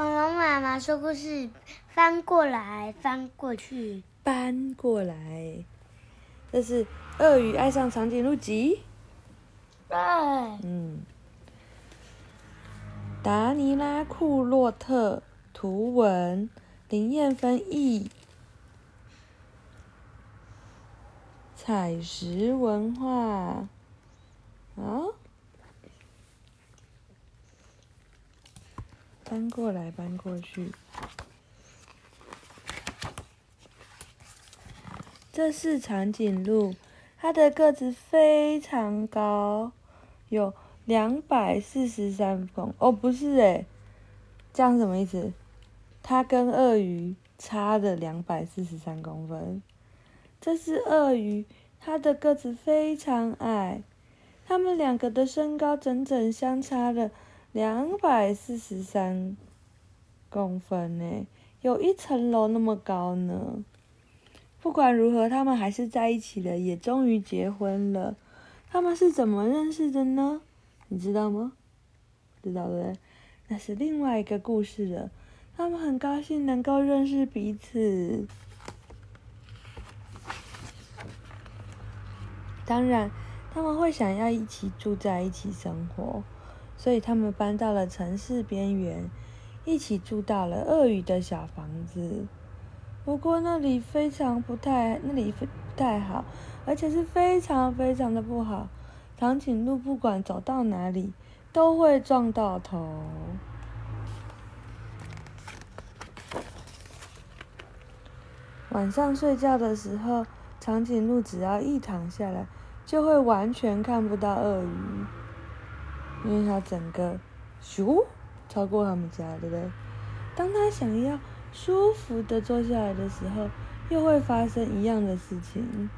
恐龙妈妈说故事，翻过来翻过去，搬过来。这是《鳄鱼爱上长颈鹿集》。对，嗯，达尼拉·库洛特图文，林燕芬译，彩石文化。好，搬过来，搬过去。这是长颈鹿，它的个子非常高，有两百四十三公哦，不是诶，这样什么意思？它跟鳄鱼差了两百四十三公分。这是鳄鱼，它的个子非常矮，它们两个的身高整整相差了两百四十三公分呢，有一层楼那么高呢。不管如何，他们还是在一起了，也终于结婚了。他们是怎么认识的呢？你知道吗？知道的，那是另外一个故事了。他们很高兴能够认识彼此。当然，他们会想要一起住在一起生活，所以他们搬到了城市边缘，一起住到了鳄鱼的小房子。不过那里非常不太，那里不太好，而且是非常非常的不好。长颈鹿不管走到哪里，都会撞到头。晚上睡觉的时候，长颈鹿只要一躺下来，就会完全看不到鳄鱼，因为它整个咻超过他们家，对不对？当它想要。舒服的坐下来的时候，又会发生一样的事情。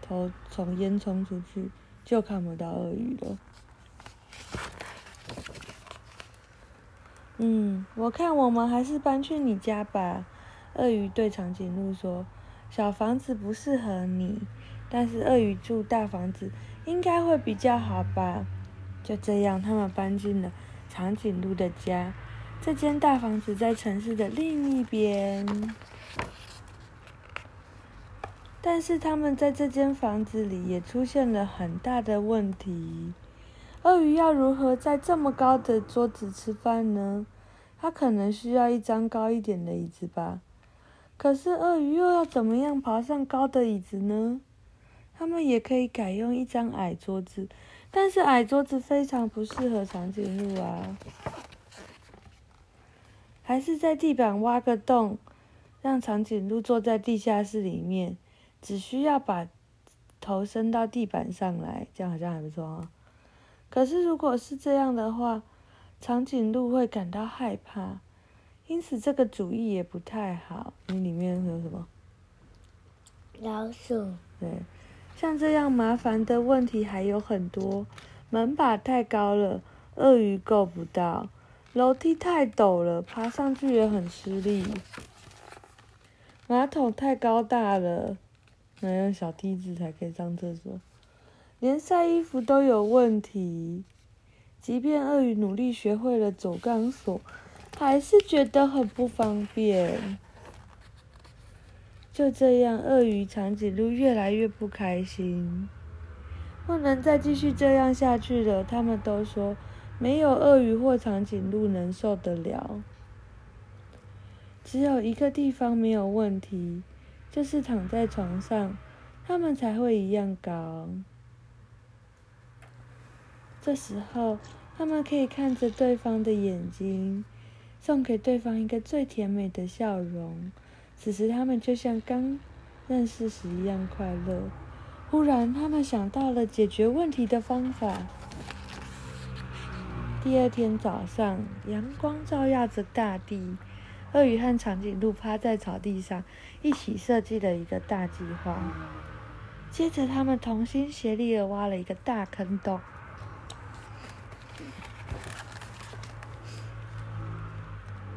头从烟囱出去，就看不到鳄鱼了。嗯，我看我们还是搬去你家吧。鳄鱼对长颈鹿说：“小房子不适合你，但是鳄鱼住大房子应该会比较好吧？”就这样，他们搬进了长颈鹿的家。这间大房子在城市的另一边，但是他们在这间房子里也出现了很大的问题。鳄鱼要如何在这么高的桌子吃饭呢？它可能需要一张高一点的椅子吧。可是鳄鱼又要怎么样爬上高的椅子呢？他们也可以改用一张矮桌子，但是矮桌子非常不适合长颈鹿啊。还是在地板挖个洞，让长颈鹿坐在地下室里面，只需要把头伸到地板上来，这样好像还不错啊。可是如果是这样的话，长颈鹿会感到害怕，因此这个主意也不太好。你里面有什么？老鼠。对，像这样麻烦的问题还有很多。门把太高了，鳄鱼够不到。楼梯太陡了，爬上去也很吃力。马桶太高大了，要用小梯子才可以上厕所。连晒衣服都有问题，即便鳄鱼努力学会了走钢索，还是觉得很不方便。就这样，鳄鱼长颈鹿越来越不开心，不能再继续这样下去了。他们都说。没有鳄鱼或长颈鹿能受得了。只有一个地方没有问题，就是躺在床上，他们才会一样高。这时候，他们可以看着对方的眼睛，送给对方一个最甜美的笑容。此时，他们就像刚认识时一样快乐。忽然，他们想到了解决问题的方法。第二天早上，阳光照耀着大地，鳄鱼和长颈鹿趴在草地上，一起设计了一个大计划。接着，他们同心协力地挖了一个大坑洞，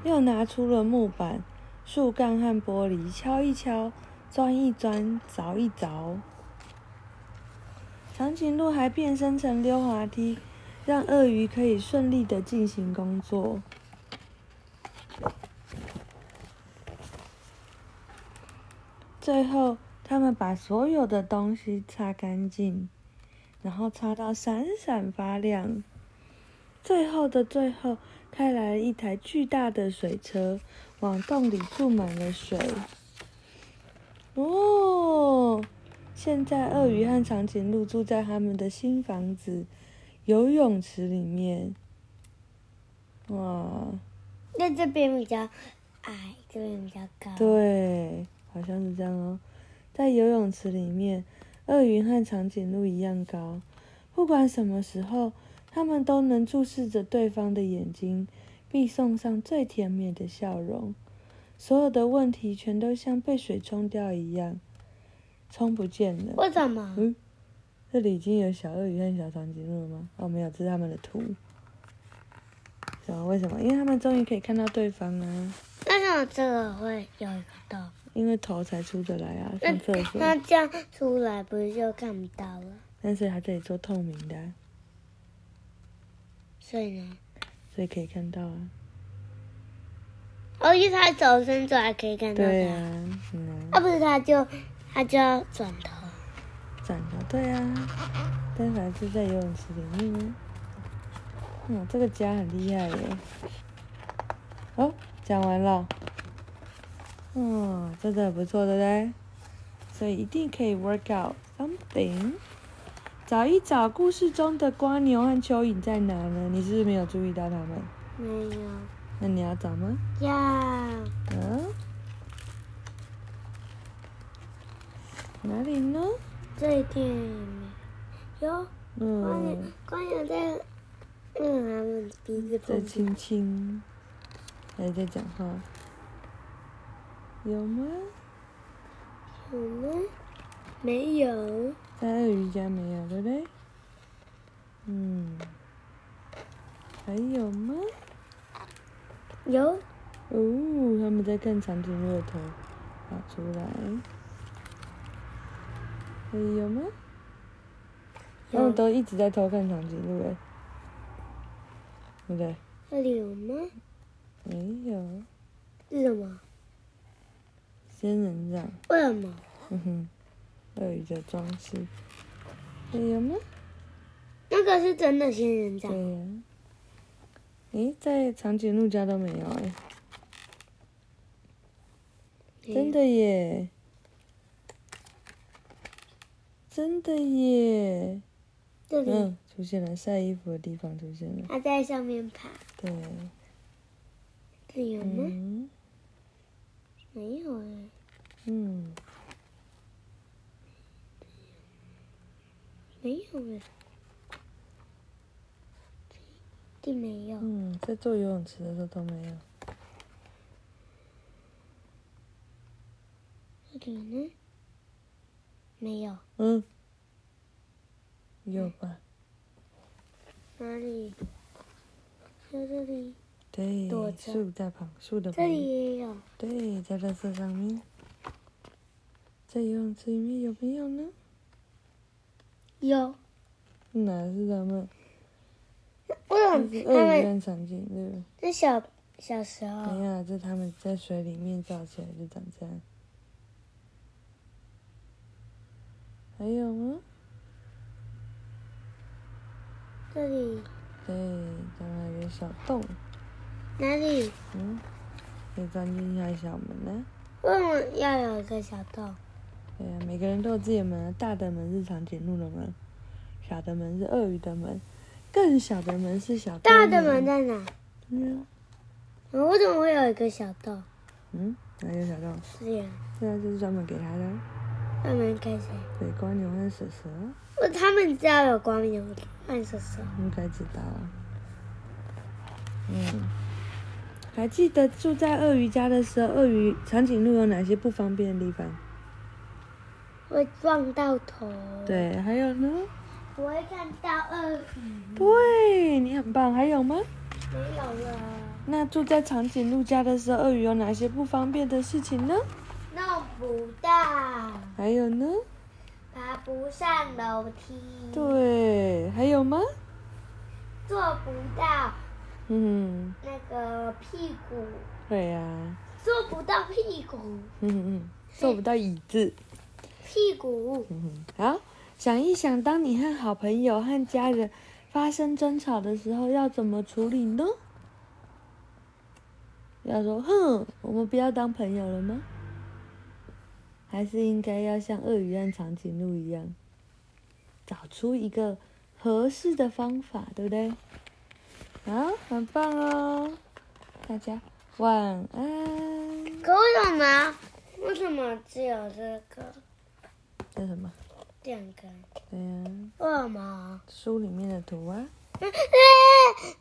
又拿出了木板、树干和玻璃敲一敲钻一钻凿一凿。长颈鹿还变身成溜滑梯让鳄鱼可以顺利的进行工作。最后他们把所有的东西擦干净然后擦到闪闪发亮。最后的最后，开来了一台巨大的水车，往洞里注满了水。哦，现在鳄鱼和长颈鹿住在他们的新房子——游泳池里面。哇，那这边比较矮，这边比较高。对，好像是这样哦。在游泳池里面，鳄鱼和长颈鹿一样高。不管什么时候，他们都能注视着对方的眼睛，并送上最甜美的笑容。所有的问题全都像被水冲掉一样，冲不见了。为什么？嗯，这里已经有小鳄鱼和小长颈鹿了吗？哦，没有，这是他们的图。什么？为什么？因为他们终于可以看到对方啊！为什么这个会有一个洞？因为头才出得来啊，那上厕所。那这样出来不是就看不到了？但是它这里做透明的啊、所以呢？所以可以看到啊。哦，因为他手伸出来可以看到他。对啊，嗯啊，啊，不是，他就他就要转头。转头对啊，但凡是在游泳池里面呢。嗯，这个家很厉害耶。哦，讲完了。嗯，真的很不错，对不对？所以一定可以 work out something。找一找故事中的瓜牛和蚯蚓在哪呢？你是不是没有注意到它们？没有。那你要找吗？要嗯，哪里呢？这一点没有。光嗯有，光有在，嗯，他们鼻子在。亲亲，还在讲话，有吗？有吗？没有。在鳄鱼家没有，对不对？嗯，还有吗？有。哦，他们在看长颈鹿的头拿出来，还有吗？他们都一直在偷看长颈鹿，哎，对不对？这里有吗？没有，是什么？仙人掌，为什么？哼哼，鳄鱼的装饰，哎有吗？那个是真的仙人掌。对呀、诶，在长颈鹿家都没有哎、真的耶，真的耶，这里，嗯，出现了晒衣服的地方出现了，它在上面爬。对，这里有吗？嗯。没有哎。嗯，没有哎。这没有。嗯，在做游泳池的时候都没有，这里呢？没有。嗯，有吧？哪里？在这里。对树在旁，树的这旁边，里也有。对，在垃圾上面，在游泳池里面有没有呢？有。哪是他们？为什长颈鹿。那小小时没候？有，这他们在水里面照起来就长这样。还有吗？这里对，这还有个小洞，哪里？嗯，可以钻进去小门呢。为什么要有一个小洞？对啊，每个人都有自己的门啊，大的门是长颈鹿的门，小的门是鳄鱼的门，更小的门是小大的门在哪？嗯嗯为什么会有一个小洞？嗯，哪有小洞？是呀，对啊，就是专门给他的，专门给谁？给光牛和蛇蛇，不，他们知道有光牛和蛇蛇。应该知道啊。嗯，还记得住在鳄鱼家的时候，鳄鱼、长颈鹿有哪些不方便的地方？会撞到头。，对，还有呢？不会看到鳄鱼。对，你很棒。还有吗？没有了，那住在长颈鹿家的时候，鳄鱼有哪些不方便的事情呢？弄不到，还有呢？爬不上楼梯。，对，还有吗？做不到嗯，那个屁股，对呀、做不到屁股。嗯嗯，做不到椅子。屁股。嗯，好，想一想，当你和好朋友和家人发生争吵的时候，要怎么处理呢？要说哼，我们不要当朋友了吗？还是应该要像鳄鱼和长颈鹿一样，找出一个合适的方法，对不对？啊，很棒哦，大家晚安。可为什么？为什么只有这个这什么？电杆？对呀、为什么？书里面的图啊。嗯